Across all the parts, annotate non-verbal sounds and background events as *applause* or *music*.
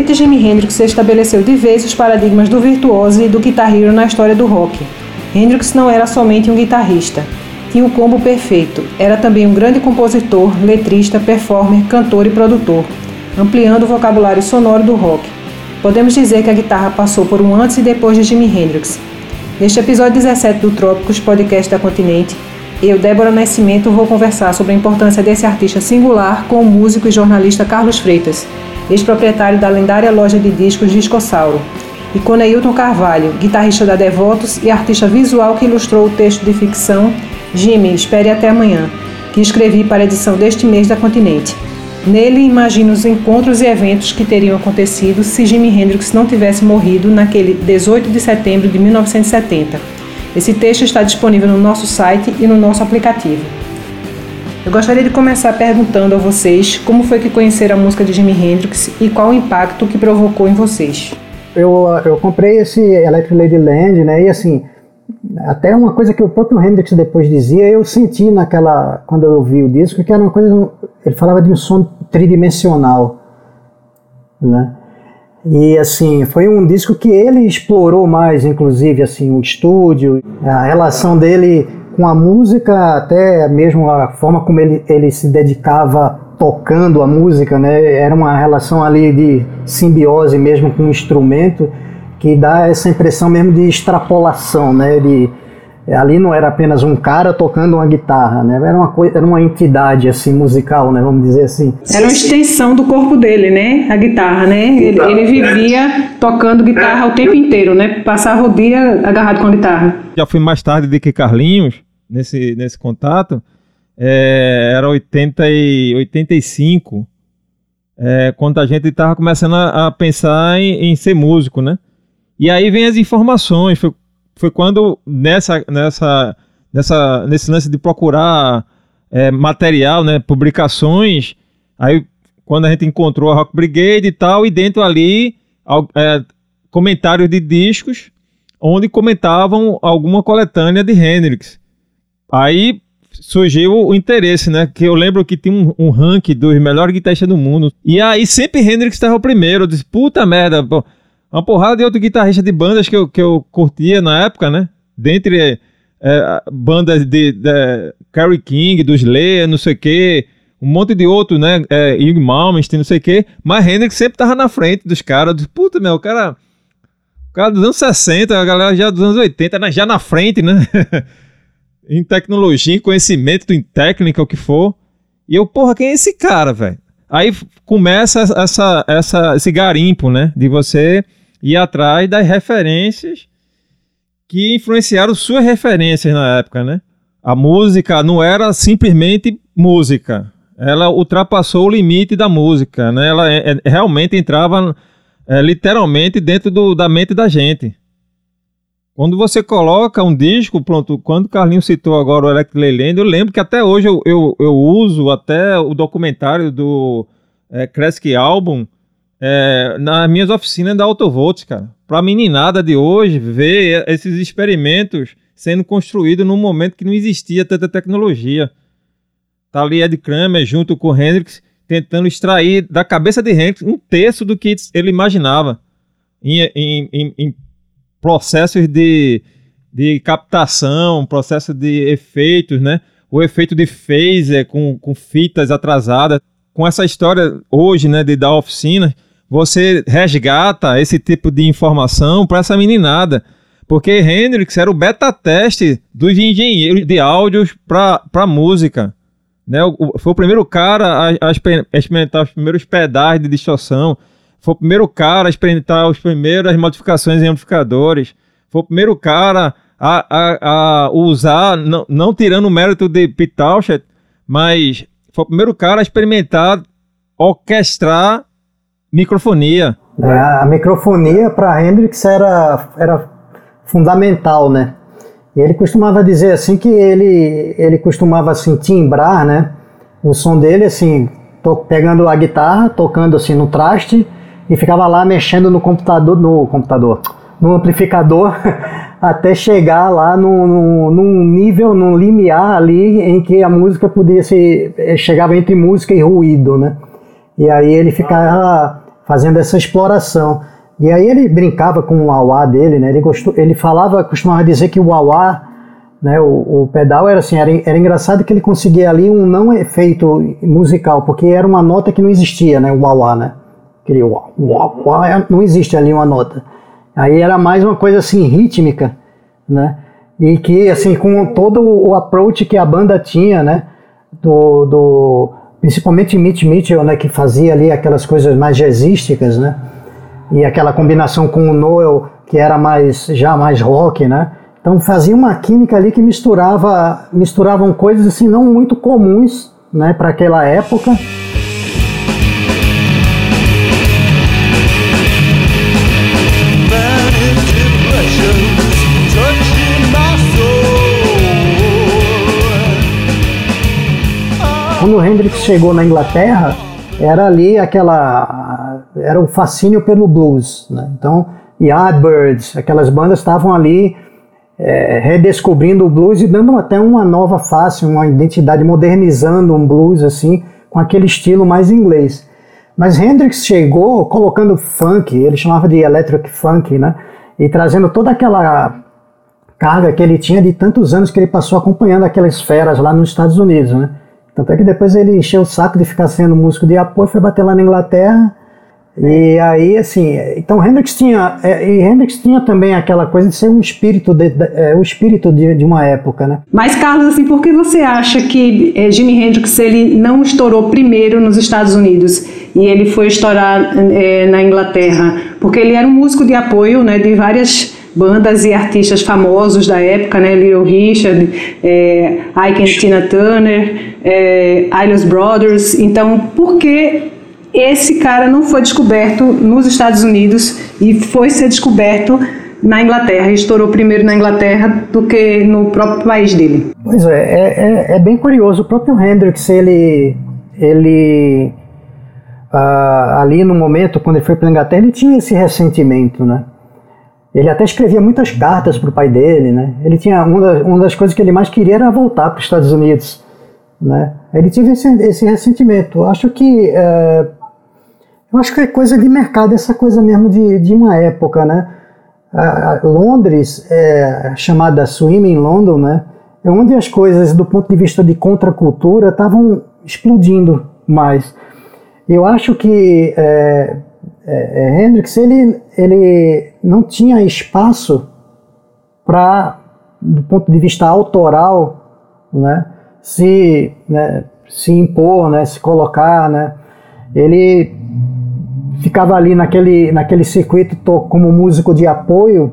O advento de Jimi Hendrix estabeleceu de vez os paradigmas do virtuoso e do guitar hero na história do rock. Hendrix não era somente um guitarrista, tinha o combo perfeito. Era também um grande compositor, letrista, performer, cantor e produtor, ampliando o vocabulário sonoro do rock. Podemos dizer que a guitarra passou por um antes e depois de Jimi Hendrix. Neste episódio 17 do Trópicos, podcast da Continente, eu, Débora Nascimento, vou conversar sobre a importância desse artista singular com o músico e jornalista Carlos Freitas ex-proprietário da lendária loja de discos Discossauro, e Coneilton Carvalho, guitarrista da Devotos e artista visual que ilustrou o texto de ficção Jimmy, Espere Até Amanhã, que escrevi para a edição deste mês da Continente. Nele, imagino os encontros e eventos que teriam acontecido se Jimi Hendrix não tivesse morrido naquele 18 de setembro de 1970. Esse texto está disponível no nosso site e no nosso aplicativo. Eu gostaria de começar perguntando a vocês como foi que conheceram a música de Jimi Hendrix e qual o impacto que provocou em vocês. Eu, eu comprei esse Electric Ladyland, né? E assim, até uma coisa que o próprio Hendrix depois dizia, eu senti naquela quando eu ouvi o disco que era uma coisa, ele falava de um som tridimensional, né? E assim, foi um disco que ele explorou mais, inclusive assim, o estúdio, a relação dele com a música, até mesmo a forma como ele, ele se dedicava tocando a música, né? Era uma relação ali de simbiose mesmo com o instrumento que dá essa impressão mesmo de extrapolação, né? De ali não era apenas um cara tocando uma guitarra, né? Era uma coisa, era uma entidade assim musical, né? Vamos dizer assim. Era uma extensão do corpo dele, né? A guitarra, né? Ele, ele vivia tocando guitarra o tempo inteiro, né? Passava o dia agarrado com a guitarra. Já fui mais tarde do que Carlinhos nesse, nesse contato, é, era 80 e 85, é, quando a gente estava começando a, a pensar em, em, ser músico, né? E aí vem as informações, foi, foi quando nessa, nessa, nessa, nesse lance de procurar é, material, né, publicações, aí quando a gente encontrou a Rock Brigade e tal, e dentro ali é, comentários de discos onde comentavam alguma coletânea de Hendrix. Aí surgiu o interesse, né? Que eu lembro que tinha um, um ranking dos melhores guitarristas do mundo. E aí sempre Hendrix estava o primeiro. Eu disse, puta merda, pô. Uma porrada de outro guitarrista de bandas que eu, que eu curtia na época, né? Dentre é, bandas de, de Carrie King, dos Slayer, não sei o quê. Um monte de outros, né? É, Young Malmsteen, não sei o quê. Mas Hendrix sempre tava na frente dos caras. Disse, puta, meu, o cara... O cara dos anos 60, a galera já dos anos 80, já na frente, né? *laughs* em tecnologia, em conhecimento, em técnica, o que for. E eu, porra, quem é esse cara, velho? Aí começa essa, essa, esse garimpo, né? De você ir atrás das referências que influenciaram suas referências na época, né? A música não era simplesmente música. Ela ultrapassou o limite da música, né? Ela é, é, realmente entrava é, literalmente dentro do, da mente da gente. Quando você coloca um disco, pronto, quando o Carlinhos citou agora o Electric Leyland, eu lembro que até hoje eu, eu, eu uso até o documentário do é, Kresge Album é, nas minhas oficinas da Autovolts, cara. Pra meninada de hoje ver esses experimentos sendo construídos num momento que não existia tanta tecnologia. Tá ali Ed Kramer junto com o Hendrix tentando extrair da cabeça de Hendrix um terço do que ele imaginava em, em, em, em processos de, de captação, processo de efeitos, né? O efeito de phaser com, com fitas atrasadas. Com essa história hoje, né, de dar oficina, você resgata esse tipo de informação para essa meninada. Porque Hendrix era o beta-teste dos engenheiros de áudios para música. Né? O, foi o primeiro cara a, a experimentar os primeiros pedais de distorção foi o primeiro cara a experimentar as primeiras modificações em amplificadores. Foi o primeiro cara a, a, a usar, não, não tirando o mérito de Townshend, mas foi o primeiro cara a experimentar orquestrar microfonia. É, a microfonia para Hendrix era, era fundamental, né? E ele costumava dizer assim que ele, ele costumava assim timbrar, né? O som dele assim, tô pegando a guitarra, tocando assim no traste e ficava lá mexendo no computador, no computador, no amplificador, *laughs* até chegar lá num, num, nível, num limiar ali em que a música podia ser, eh, chegava entre música e ruído, né? E aí ele ficava fazendo essa exploração. E aí ele brincava com o wah dele, né? Ele, gostou, ele falava, costumava dizer que o wah né, o, o, pedal era assim, era, era engraçado que ele conseguia ali um não efeito musical, porque era uma nota que não existia, né, o wah né? Aquele wah, wah, wah, não existe ali uma nota. Aí era mais uma coisa assim rítmica, né? E que assim com todo o approach que a banda tinha, né? Do, do principalmente Mitch Mitchell, né? Que fazia ali aquelas coisas mais jazzísticas, né? E aquela combinação com o Noel que era mais já mais rock, né? Então fazia uma química ali que misturava misturavam coisas assim não muito comuns, né? Para aquela época. Quando chegou na Inglaterra, era ali aquela. Era o fascínio pelo blues. Né? Então, Yardbirds, aquelas bandas estavam ali é, redescobrindo o blues e dando até uma nova face, uma identidade, modernizando um blues assim, com aquele estilo mais inglês. Mas Hendrix chegou colocando funk, ele chamava de electric funk, né? E trazendo toda aquela carga que ele tinha de tantos anos que ele passou acompanhando aquelas feras lá nos Estados Unidos, né? Tanto é que depois ele encheu o saco de ficar sendo músico de apoio, foi bater lá na Inglaterra. E aí, assim, então Hendrix tinha, é, e Hendrix tinha também aquela coisa de ser um espírito, de, de, é, o espírito de, de, uma época, né? Mas Carlos, assim, por que você acha que é, Jimi Hendrix ele não estourou primeiro nos Estados Unidos e ele foi estourar é, na Inglaterra? Porque ele era um músico de apoio, né, de várias bandas e artistas famosos da época, né? Little Richard, é, Ike and Tina Turner, é, Brothers. Então, por que esse cara não foi descoberto nos Estados Unidos e foi ser descoberto na Inglaterra, estourou primeiro na Inglaterra do que no próprio país dele. Pois é, é, é, é bem curioso. O próprio Hendrix, ele, ele uh, ali no momento, quando ele foi para a Inglaterra, ele tinha esse ressentimento, né? Ele até escrevia muitas cartas para o pai dele, né? Ele tinha uma das, uma das coisas que ele mais queria era voltar para os Estados Unidos, né? Ele tinha esse, esse ressentimento. Acho que é, eu acho que é coisa de mercado, essa coisa mesmo de, de uma época, né? A, a Londres, é, chamada Swimming London, né? É onde as coisas, do ponto de vista de contracultura, estavam explodindo mais. Eu acho que é, é, é, Hendrix ele, ele não tinha espaço para, do ponto de vista autoral, né, se, né, se impor, né, se colocar, né, ele ficava ali naquele, naquele circuito como músico de apoio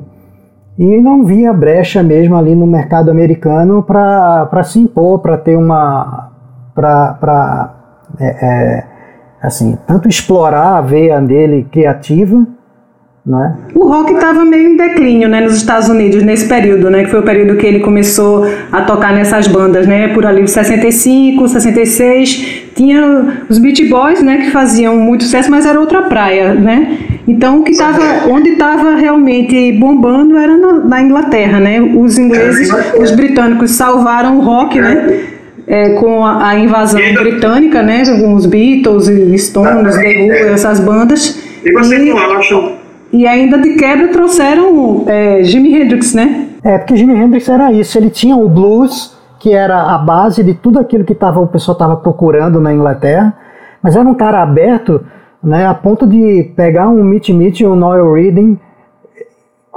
e não via brecha mesmo ali no mercado americano para se impor, para ter uma. para é, é, assim, tanto explorar a veia dele criativa, né? O rock estava meio em declínio, né, nos Estados Unidos nesse período, né, que foi o período que ele começou a tocar nessas bandas, né, por ali 65, 66, tinha os Beach Boys, né, que faziam muito sucesso, mas era outra praia, né? Então, o que tava, onde estava realmente bombando era na, na Inglaterra, né? Os ingleses, os britânicos salvaram o rock, né? É, com a, a, invasão britânica, né, com os Beatles, Stones, The Who, essas bandas. E vocês não acham? E ainda de quebra trouxeram é, Jimi Hendrix, né? É, porque Jimi Hendrix era isso, ele tinha o blues, que era a base de tudo aquilo que tava, o pessoal estava procurando na Inglaterra, mas era um cara aberto, né, a ponto de pegar um Mitch Mitch e um Noel Reading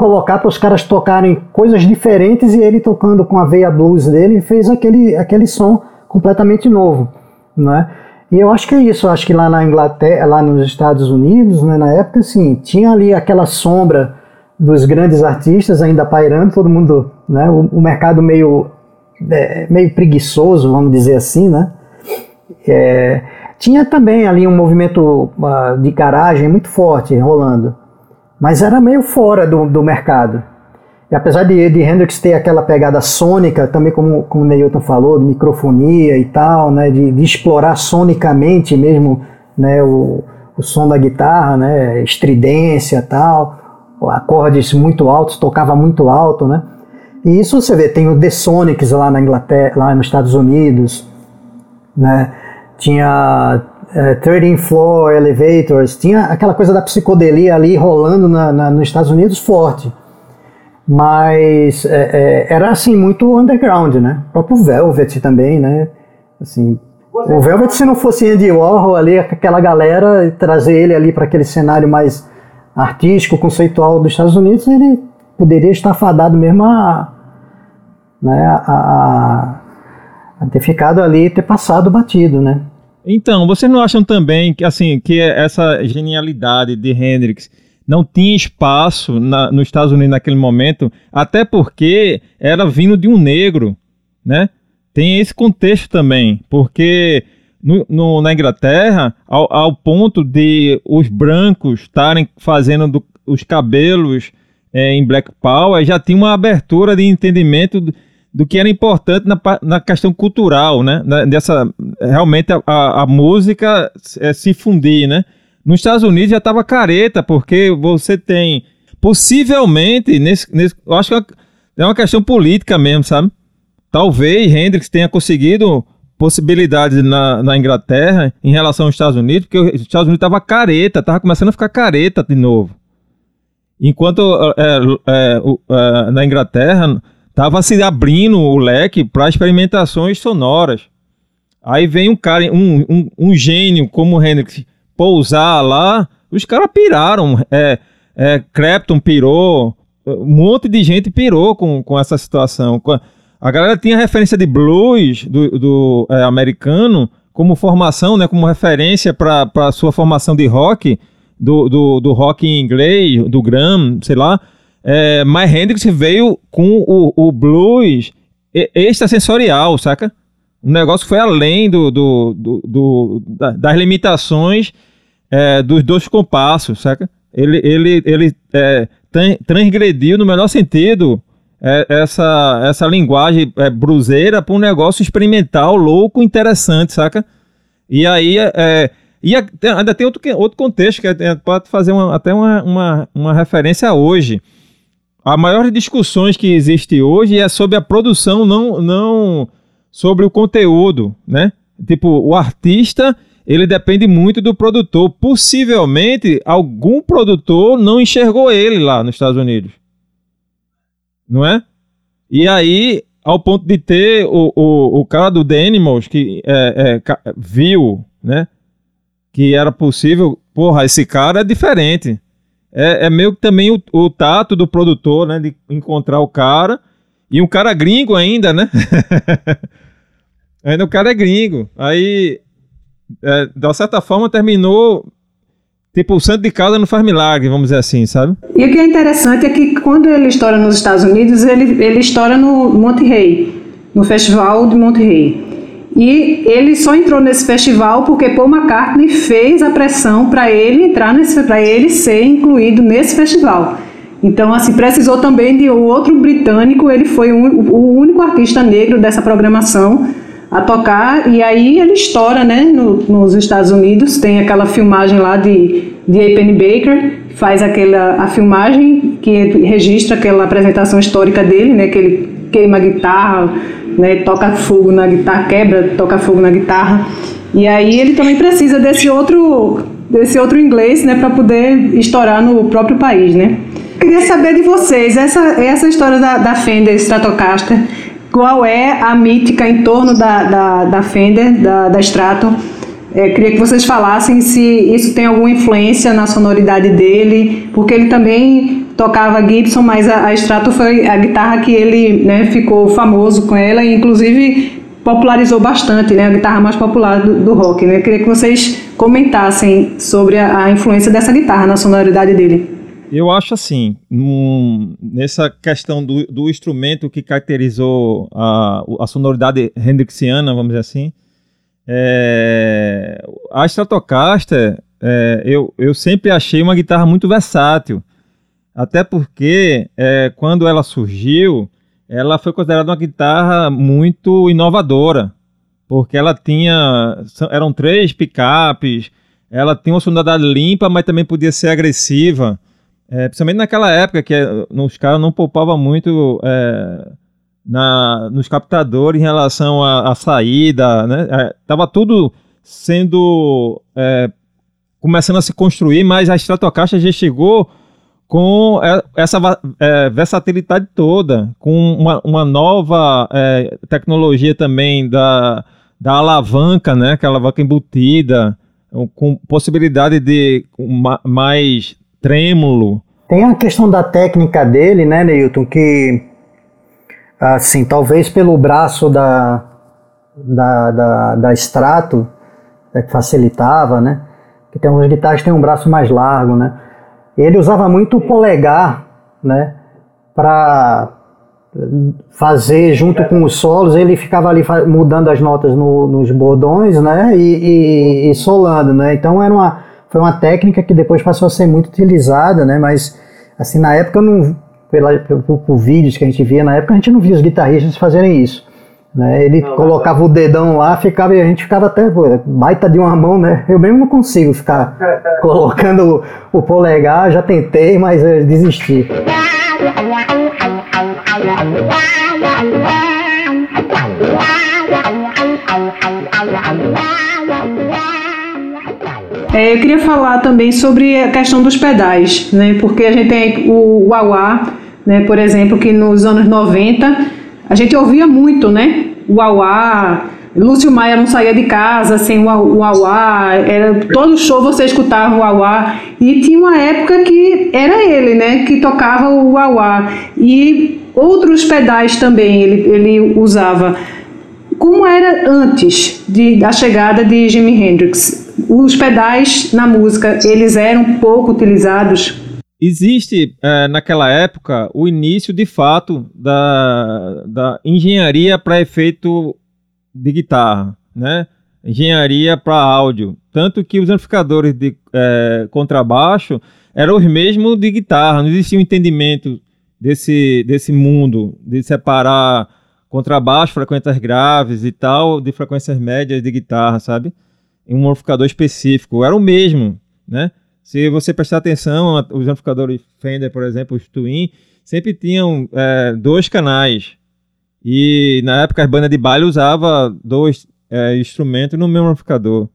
colocar para os caras tocarem coisas diferentes e ele tocando com a veia blues dele fez aquele, aquele som completamente novo, né? E eu acho que é isso, eu acho que lá na Inglaterra, lá nos Estados Unidos, né, na época, assim, tinha ali aquela sombra dos grandes artistas ainda pairando, todo mundo, né, o, o mercado meio, é, meio preguiçoso, vamos dizer assim, né? É, tinha também ali um movimento uh, de garagem muito forte rolando mas era meio fora do, do mercado. E apesar de, de Hendrix ter aquela pegada sônica, também como, como o Neilton falou, de microfonia e tal, né, de, de explorar sonicamente mesmo né, o, o som da guitarra, né, estridência tal, acordes muito altos, tocava muito alto, né? E isso você vê, tem o The Sonics lá na Inglaterra, lá nos Estados Unidos, né? Tinha é, 13 Floor Elevators, tinha aquela coisa da psicodelia ali rolando na, na, nos Estados Unidos forte. Mas é, é, era assim, muito underground, né? O próprio Velvet também, né? Assim, o Velvet, se não fosse Andy Warhol ali, aquela galera, trazer ele ali para aquele cenário mais artístico, conceitual dos Estados Unidos, ele poderia estar fadado mesmo a, né, a, a, a ter ficado ali e ter passado batido, né? Então, vocês não acham também que assim que essa genialidade de Hendrix não tinha espaço na, nos Estados Unidos naquele momento, até porque era vindo de um negro, né? Tem esse contexto também, porque no, no, na Inglaterra, ao, ao, ponto de os brancos estarem fazendo do, os cabelos é, em Black Power, já tinha uma abertura de entendimento que era importante na, na questão cultural, né? dessa, realmente a, a música é, se fundir, né? Nos Estados Unidos já estava careta, porque você tem, possivelmente, nesse, nesse, eu acho que é uma questão política mesmo, sabe? Talvez Hendrix tenha conseguido possibilidades na, na Inglaterra em relação aos Estados Unidos, porque os Estados Unidos estava careta, estava começando a ficar careta de novo. Enquanto é, é, é, na Inglaterra Tava se abrindo o leque para experimentações sonoras. Aí vem um cara, um, um, um gênio como o Hendrix pousar lá, os caras piraram. É, é, pirou, um monte de gente pirou com, com essa situação. A galera tinha referência de blues do, do é, americano como formação, né, como referência para a sua formação de rock, do, do, do rock em inglês, do Graham, sei lá. É, mas Hendrix veio com o, o blues extrasensorial, saca? O negócio foi além do, do, do, do das limitações é, dos dois compassos, saca? Ele, ele, ele é, transgrediu no melhor sentido é, essa, essa linguagem é, bruseira para um negócio experimental, louco, interessante, saca? E aí, é, e ainda tem outro, outro contexto que é, pode fazer uma, até uma, uma, uma referência hoje a maior discussões que existe hoje é sobre a produção, não, não sobre o conteúdo, né? Tipo, o artista, ele depende muito do produtor. Possivelmente, algum produtor não enxergou ele lá nos Estados Unidos. Não é? E aí, ao ponto de ter o, o, o cara do The Animals, que é, é, viu, né? Que era possível. Porra, esse cara é diferente é, é meio que também o, o, tato do produtor, né? De encontrar o cara. E um cara gringo ainda, né? *laughs* ainda o cara é gringo. Aí, é, de certa forma, terminou. Tipo, o santo de casa não faz milagre, vamos dizer assim, sabe? E o que é interessante é que quando ele estoura nos Estados Unidos, ele, ele estoura no Monte Rey, no Festival de Monte Rey. E ele só entrou nesse festival porque Paul McCartney fez a pressão para ele entrar nesse, para ele ser incluído nesse festival. Então, assim, precisou também de um outro britânico. Ele foi o, o único artista negro dessa programação a tocar. E aí ele estoura, né, no, nos Estados Unidos. Tem aquela filmagem lá de de A. Penny Baker, faz aquela a filmagem que registra aquela apresentação histórica dele, né, que ele queima a guitarra né, toca fogo na guitarra, quebra, toca fogo na guitarra. E aí ele também precisa desse outro, desse outro inglês, né, para poder estourar no próprio país, né? Queria saber de vocês essa essa história da, da Fender Stratocaster. Qual é a mítica em torno da, da, da Fender, da, da Strato? É, queria que vocês falassem se isso tem alguma influência na sonoridade dele, porque ele também tocava Gibson, mas a, a Strato foi a guitarra que ele né, ficou famoso com ela e inclusive popularizou bastante, né, a guitarra mais popular do, do rock. Né? Queria que vocês comentassem sobre a, a influência dessa guitarra na sonoridade dele. Eu acho assim, num, nessa questão do, do, instrumento que caracterizou a, a sonoridade hendrixiana, vamos dizer assim, é, a Stratocaster, é, eu, eu sempre achei uma guitarra muito versátil. Até porque, é, quando ela surgiu, ela foi considerada uma guitarra muito inovadora. Porque ela tinha. Eram três picapes, ela tinha uma sonoridade limpa, mas também podia ser agressiva. é, principalmente naquela época que é, os caras não poupavam muito é, na, nos captadores em relação à, saída, né? É, tava tudo sendo é, começando a se construir, mas a Stratocaster já chegou com é, essa é, versatilidade toda, com uma, uma nova é, tecnologia também da, da alavanca, né? Aquela alavanca embutida, com possibilidade de mais trêmulo. Tem a questão da técnica dele, né, Neilton, que assim, talvez pelo braço da, da, da, da Strato, é, que facilitava, né, que tem algumas guitarras que tem um braço mais largo, né, ele usava muito o polegar, né, para fazer junto com os solos, ele ficava ali mudando as notas no, nos bordões, né, e, e, e solando, né, então era uma foi uma técnica que depois passou a ser muito utilizada, né? Mas assim na época não, pela, por, por, vídeos que a gente via na época a gente não via os guitarristas fazerem isso. Né? Ele não, colocava não. o dedão lá, ficava e a gente ficava até pô, baita de uma mão, né? Eu mesmo não consigo ficar *laughs* colocando o, o polegar, já tentei, mas eu desisti. É, eu queria falar também sobre a questão dos pedais, né? Porque a gente tem o Wah, né? Por exemplo, que nos anos 90 a gente ouvia muito, né? Wah, Lúcio Maia não saía de casa sem o Wah, era todo show você escutava o Wah, e tinha uma época que era ele, né? Que tocava o Wah e outros pedais também ele, ele usava. Como era antes de, da chegada de Jimi Hendrix? os pedais na música, eles eram pouco utilizados? Existe é, naquela época o início de fato da, da engenharia para efeito de guitarra, né? Engenharia para áudio. Tanto que os amplificadores de é, contrabaixo eram os mesmos de guitarra, não existia um entendimento desse, desse mundo, de separar contrabaixo, frequências graves e tal, de frequências médias de guitarra, sabe? em um amplificador específico. Era o mesmo, né? Se você prestar atenção, os amplificadores Fender, por exemplo, os Twin, sempre tinham é, dois canais. E na época as bandas de baile usava dois é, instrumentos no mesmo amplificador.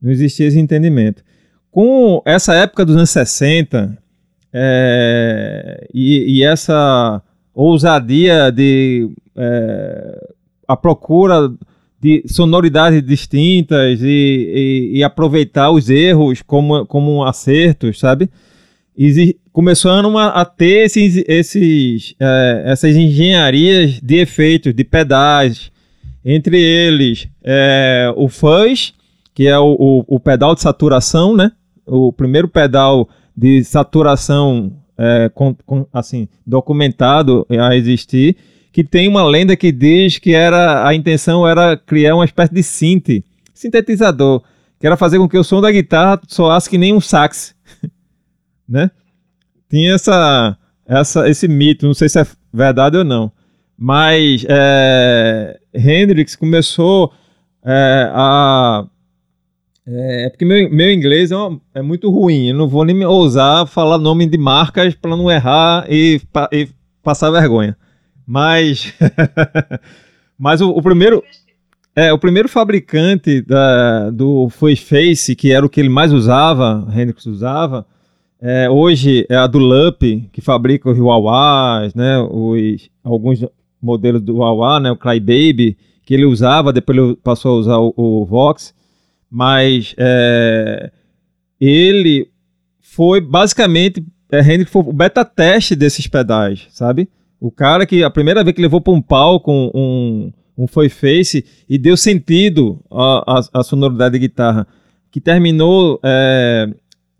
Não existia esse entendimento. Com essa época dos anos 60 é, e, e, essa ousadia de é, a procura de sonoridades distintas e, e, e, aproveitar os erros como, como acertos, sabe? E começando a, a ter esses, esses, é, essas engenharias de efeitos, de pedais, entre eles é, o fuzz, que é o, o, o, pedal de saturação, né? O primeiro pedal de saturação é, com, com, assim, documentado a existir que tem uma lenda que diz que era a intenção era criar uma espécie de synth, sintetizador, que era fazer com que o som da guitarra soasse que nem um sax, *laughs* né? Tinha essa, essa, esse mito, não sei se é verdade ou não, mas é, Hendrix começou é, a é, é, porque meu, meu inglês é, uma, é, muito ruim. Eu não vou nem ousar falar nome de marcas para não errar e, e, passar vergonha. Mas, *laughs* mas o, o, primeiro, é o primeiro fabricante da, do Face, que era o que ele mais usava, Hendrix usava. É, hoje é a do Lup, que fabrica os Huawei, né, os, alguns modelos do Huawei, né, o Crybaby, que ele usava, depois ele passou a usar o, o Vox. Mas é, ele foi basicamente, é, Hendrix foi o beta teste desses pedais, sabe? O cara que a primeira vez que levou para um palco um, um foi face e deu sentido à, sonoridade de guitarra, que terminou é,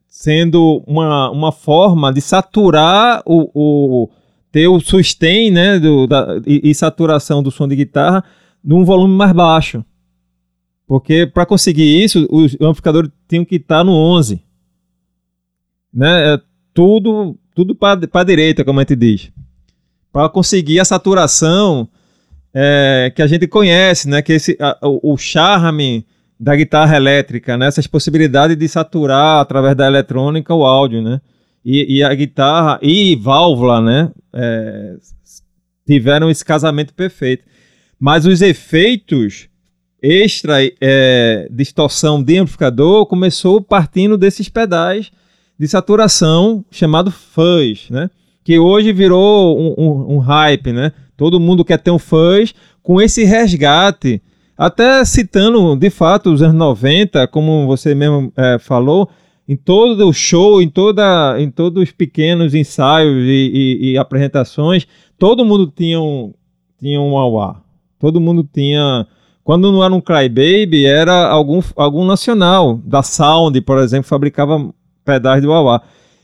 sendo uma, uma forma de saturar o, o ter o sustain né, do, da, e, e, saturação do som de guitarra num volume mais baixo. Porque para conseguir isso, os amplificadores tinham que estar no 11. Né? É tudo tudo para a direita, como a gente diz para conseguir a saturação é, que a gente conhece, né? Que esse, a, o, o charme da guitarra elétrica, né? Essas possibilidades de saturar através da eletrônica o áudio, né? e, e a guitarra e válvula, né? É, tiveram esse casamento perfeito. Mas os efeitos extra é, distorção de amplificador começou partindo desses pedais de saturação chamado fuzz, né? Que hoje virou um, um, um hype, né? Todo mundo quer ter um fuzz com esse resgate. Até citando, de fato, os anos 90, como você mesmo é, falou, em todo o show, em, toda, em todos os pequenos ensaios e, e, e apresentações, todo mundo tinha um, tinha um auá. Todo mundo tinha. Quando não era um Crybaby, era algum, algum nacional. Da Sound, por exemplo, fabricava pedais de auá.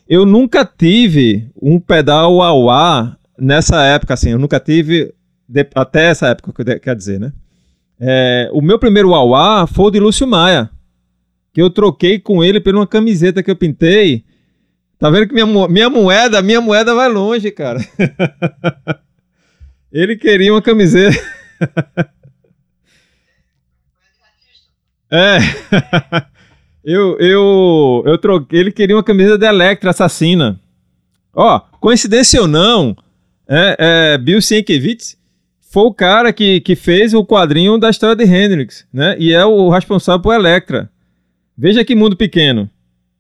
Eu nunca tive um pedal auá nessa época, assim. Eu nunca tive. De, até essa época, quer dizer, né? É, o meu primeiro auá foi o de Lúcio Maia que eu troquei com ele por uma camiseta que eu pintei. Tá vendo que minha, minha moeda, minha moeda vai longe, cara. *laughs* ele queria uma camiseta. *laughs* é. *laughs* eu, eu, eu troquei. Ele queria uma camiseta da Electra Assassina. Ó, coincidência ou não, é, é, Bill Sienkiewicz foi o cara que, que fez o quadrinho da história de Hendrix, né? E é o responsável por Electra. Veja que mundo pequeno,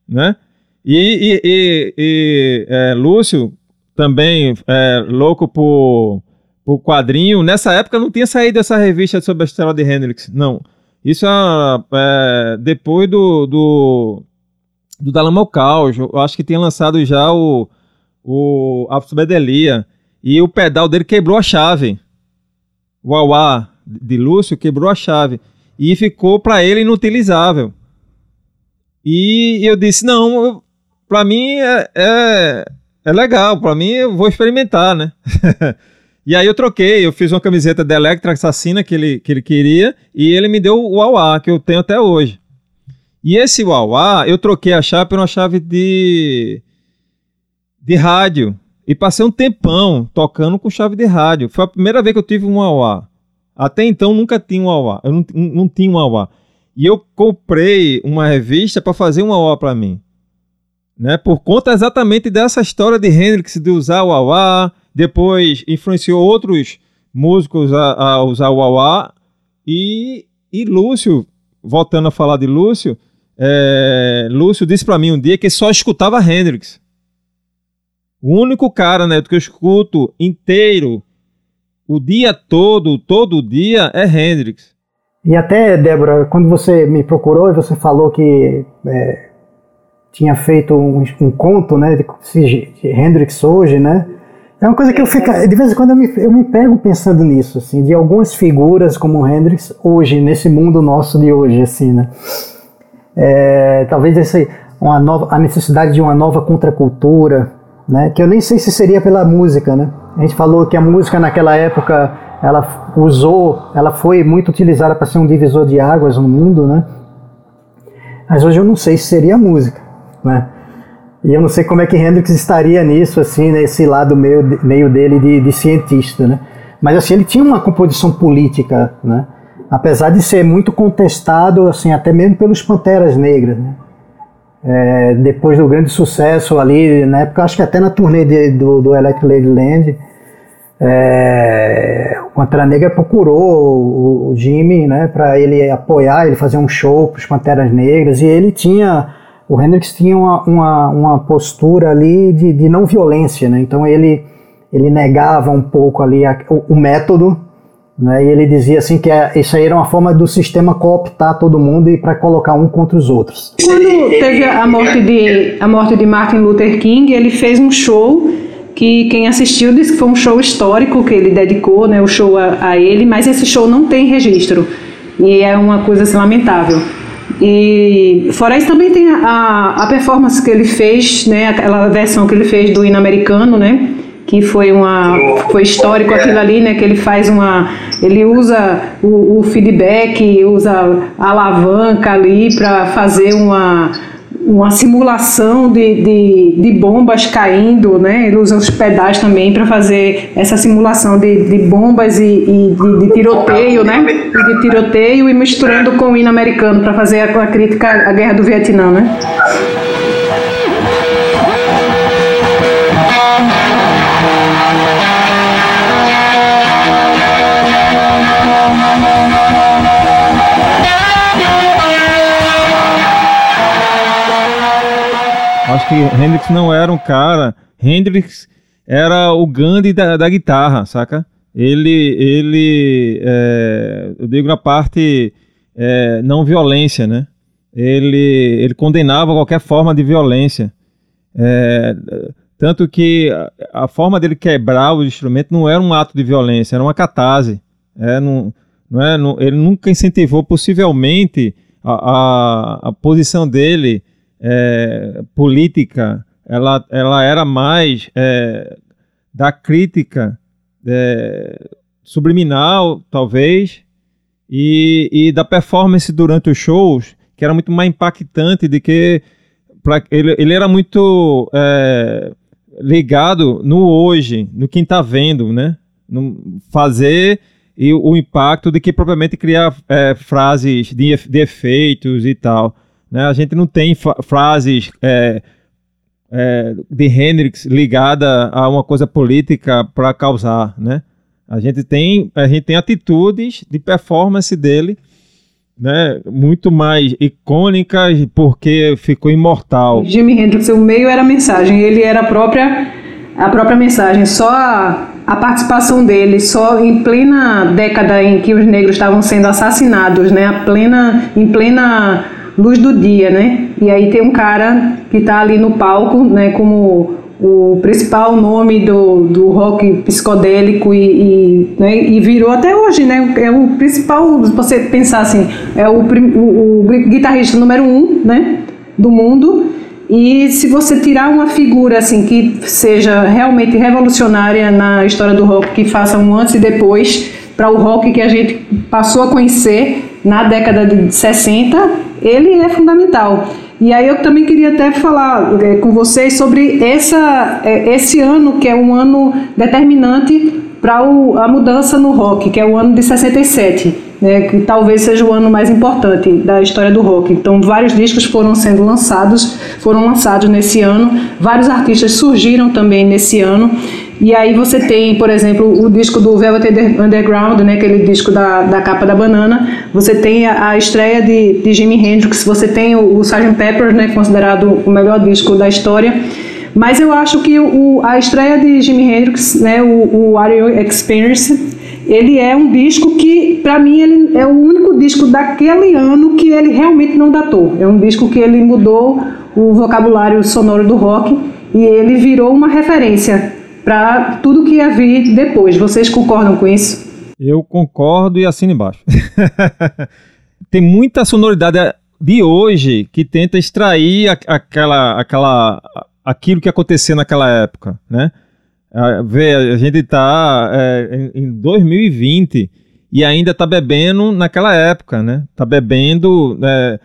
né? E, e, e, e é, Lúcio, também é, louco por, por quadrinho, nessa época não tinha saído essa revista sobre a história de Hendrix, não. Isso é, é depois do, do, do Dalama Caos, eu acho que tinha lançado já o, o Bedelia, e o pedal dele quebrou a chave. O Auá de Lúcio quebrou a chave. E ficou para ele inutilizável. E eu disse: não, para mim é, é, é legal, para mim eu vou experimentar, né? *laughs* e aí eu troquei, eu fiz uma camiseta da Electra Assassina que ele, que ele queria e ele me deu o Uauá, que eu tenho até hoje. E esse Uauá, eu troquei a chave por uma chave de, de rádio. E passei um tempão tocando com chave de rádio. Foi a primeira vez que eu tive um Uauá. Até então nunca tinha um Uauá. Eu não, não tinha um Uauá. E eu comprei uma revista para fazer uma obra para mim. Né? Por conta exatamente dessa história de Hendrix de usar o auá, depois influenciou outros músicos a, a usar o auá e, e Lúcio, voltando a falar de Lúcio, é, Lúcio disse para mim um dia que só escutava Hendrix. O único cara, né, que eu escuto inteiro, o dia todo, todo dia, é Hendrix. E até, Débora, quando você me procurou e você falou que é, tinha feito um, um, conto né, de, de Hendrix hoje, né? É uma coisa que eu fico. De vez em quando eu me, eu me pego pensando nisso, assim, de algumas figuras como Hendrix hoje, nesse mundo nosso de hoje, assim, né? É, talvez esse, uma nova, a necessidade de uma nova contracultura, né? Que eu nem sei se seria pela música, né? A gente falou que a música naquela época ela usou, ela foi muito utilizada para ser um divisor de águas no mundo, né? Mas hoje eu não sei se seria música, né? E eu não sei como é que Hendrix estaria nisso, assim, nesse lado meio, meio dele de, de cientista, né? Mas assim, ele tinha uma composição política, né? Apesar de ser muito contestado, assim, até mesmo pelos Panteras Negras, né? É, depois do grande sucesso ali, na época, acho que até na turnê de, do, do Electric Ladyland, é, o Pantera Negra procurou o, o Jimmy né, para ele apoiar, ele fazer um show para os Panteras Negras, e ele tinha, o Hendrix tinha uma, uma, uma postura ali de, de, não violência, né, então ele, ele negava um pouco ali a, o, o, método, né, e ele dizia assim que é, isso aí era uma forma do sistema cooptar todo mundo e para colocar um contra os outros. Quando teve a morte de, a morte de Martin Luther King, ele fez um show que quem assistiu disse que foi um show histórico que ele dedicou, né, o show a, a ele, mas esse show não tem registro e é uma coisa assim, lamentável. E fora isso também tem a, a performance que ele fez, né, aquela versão que ele fez do hino americano, né, que foi uma foi histórico aquilo ali, né, que ele faz uma ele usa o, o feedback, usa a alavanca ali para fazer uma uma simulação de, de, de, bombas caindo, né? Ele usa os pedais também para fazer essa simulação de, de bombas e, e de, de, tiroteio, né? E de tiroteio e misturando com o hino americano para fazer a, a crítica à guerra do Vietnã, né? Que Hendrix não era um cara. Hendrix era o Gandhi da, da guitarra, saca? Ele, ele é, eu digo na parte é, não violência, né? Ele, ele condenava qualquer forma de violência. É, tanto que a, a, forma dele quebrar o instrumento não era um ato de violência, era uma catarse. É, não, não é, não, ele nunca incentivou, possivelmente, a, a, a posição dele é, política, ela, ela era mais é, da crítica é, subliminal, talvez, e, e da performance durante os shows, que era muito mais impactante do que. Pra, ele, ele era muito é, ligado no hoje, no quem está vendo, né? No fazer e o impacto de que propriamente criar é, frases de, de, efeitos e tal. Né? A gente não tem frases é, é, de Hendrix ligada a uma coisa política para causar, né? A gente tem a gente tem atitudes de performance dele, né? Muito mais icônicas porque ficou imortal. Jimi Hendrix, o meio era a mensagem, ele era a própria a própria mensagem, só a, a participação dele, só em plena década em que os negros estavam sendo assassinados, né? A plena, em plena luz do dia, né? E aí tem um cara que está ali no palco, né? Como o principal nome do, do rock psicodélico e, e, né, e virou até hoje, né? É o principal, se você pensar assim, é o, o, o guitarrista número um, né? Do mundo e se você tirar uma figura assim que seja realmente revolucionária na história do rock, que faça um antes e depois para o rock que a gente passou a conhecer na década de 60, ele é fundamental. E aí eu também queria até falar é, com vocês sobre essa, é, esse ano, que é um ano determinante para a mudança no rock, que é o ano de 67, né, que talvez seja o ano mais importante da história do rock. Então, vários discos foram sendo lançados, foram lançados nesse ano, vários artistas surgiram também nesse ano. E aí você tem, por exemplo, o disco do Velvet Underground, né, aquele disco da, da capa da banana. Você tem a, a estreia de, de Jimi Hendrix, você tem o, o Sgt. Pepper, né, considerado o melhor disco da história. Mas eu acho que o, a estreia de Jimi Hendrix, né, o, o Are Experience, ele é um disco que, para mim, ele é o único disco daquele ano que ele realmente não datou. É um disco que ele mudou o vocabulário sonoro do rock e ele virou uma referência para tudo que ia vir depois. Vocês concordam com isso? Eu concordo e assino embaixo. *laughs* Tem muita sonoridade de hoje que tenta extrair aquela, aquela aquilo que acontecia naquela época, né? Vê, a gente está é, em 2020 e ainda está bebendo naquela época, né? Tá bebendo é,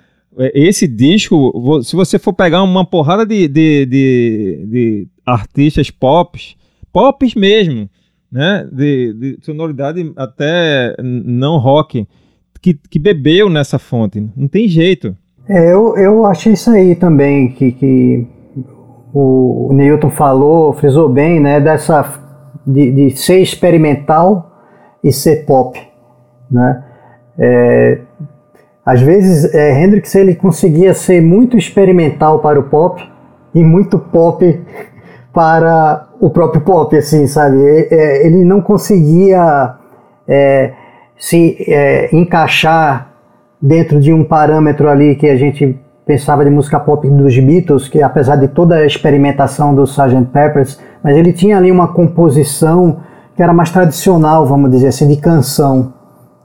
esse disco. Se você for pegar uma porrada de, de, de, de artistas pop, pop mesmo, né? De, de, sonoridade até não rock, que, que bebeu nessa fonte. Não tem jeito. É, eu, eu achei isso aí também, que, que o, o Newton falou, frisou bem, né, dessa de, de ser experimental e ser pop, né? É, às vezes é, Hendrix ele conseguia ser muito experimental para o pop e muito pop *laughs* para o próprio pop, assim, sabe? É, ele não conseguia é, se é, encaixar dentro de um parâmetro ali que a gente pensava de música pop dos Beatles, que apesar de toda a experimentação do Sgt. Peppers, mas ele tinha ali uma composição que era mais tradicional, vamos dizer assim, de canção,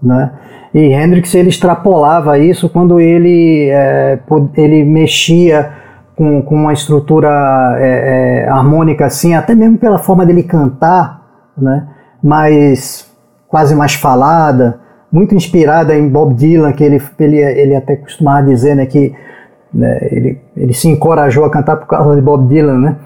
né? E Hendrix ele extrapolava isso quando ele é, ele mexia com, com uma estrutura é, é, harmônica assim, até mesmo pela forma dele cantar, né? Mais quase mais falada, muito inspirada em Bob Dylan, que ele ele, ele até costumava dizer, né, que né? Ele, ele se encorajou a cantar por causa de Bob Dylan, né?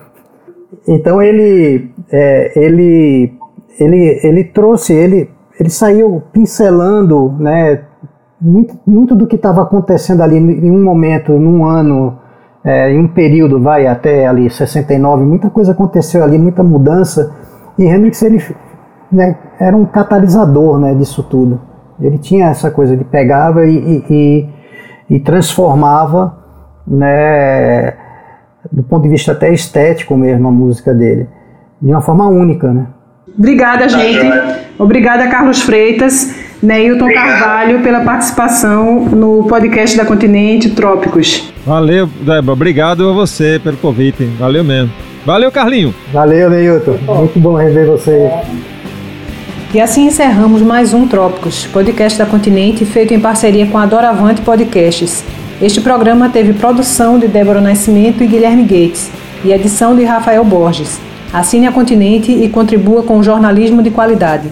Então ele, é, ele, ele, ele trouxe, ele, ele saiu pincelando, né? Muito, muito do que estava acontecendo ali em um momento, num ano, é, em um período, vai até ali 69, muita coisa aconteceu ali, muita mudança. E Hendrix ele, né, era um catalisador, né, disso tudo. Ele tinha essa coisa de pegava e, e, e transformava né, do ponto de vista até estético mesmo, a música dele, de uma forma única, né? Obrigada, gente. Obrigada, Carlos Freitas, Neilton Carvalho, pela participação no podcast da Continente Trópicos. Valeu, Débora. Obrigado a você pelo convite. Valeu mesmo. Valeu, Carlinho. Valeu, Neilton. Muito bom rever você. E assim encerramos mais um Trópicos, podcast da Continente feito em parceria com a Doravante Podcasts. Este programa teve produção de Débora Nascimento e Guilherme Gates e edição de Rafael Borges. Assine a Continente e contribua com o jornalismo de qualidade.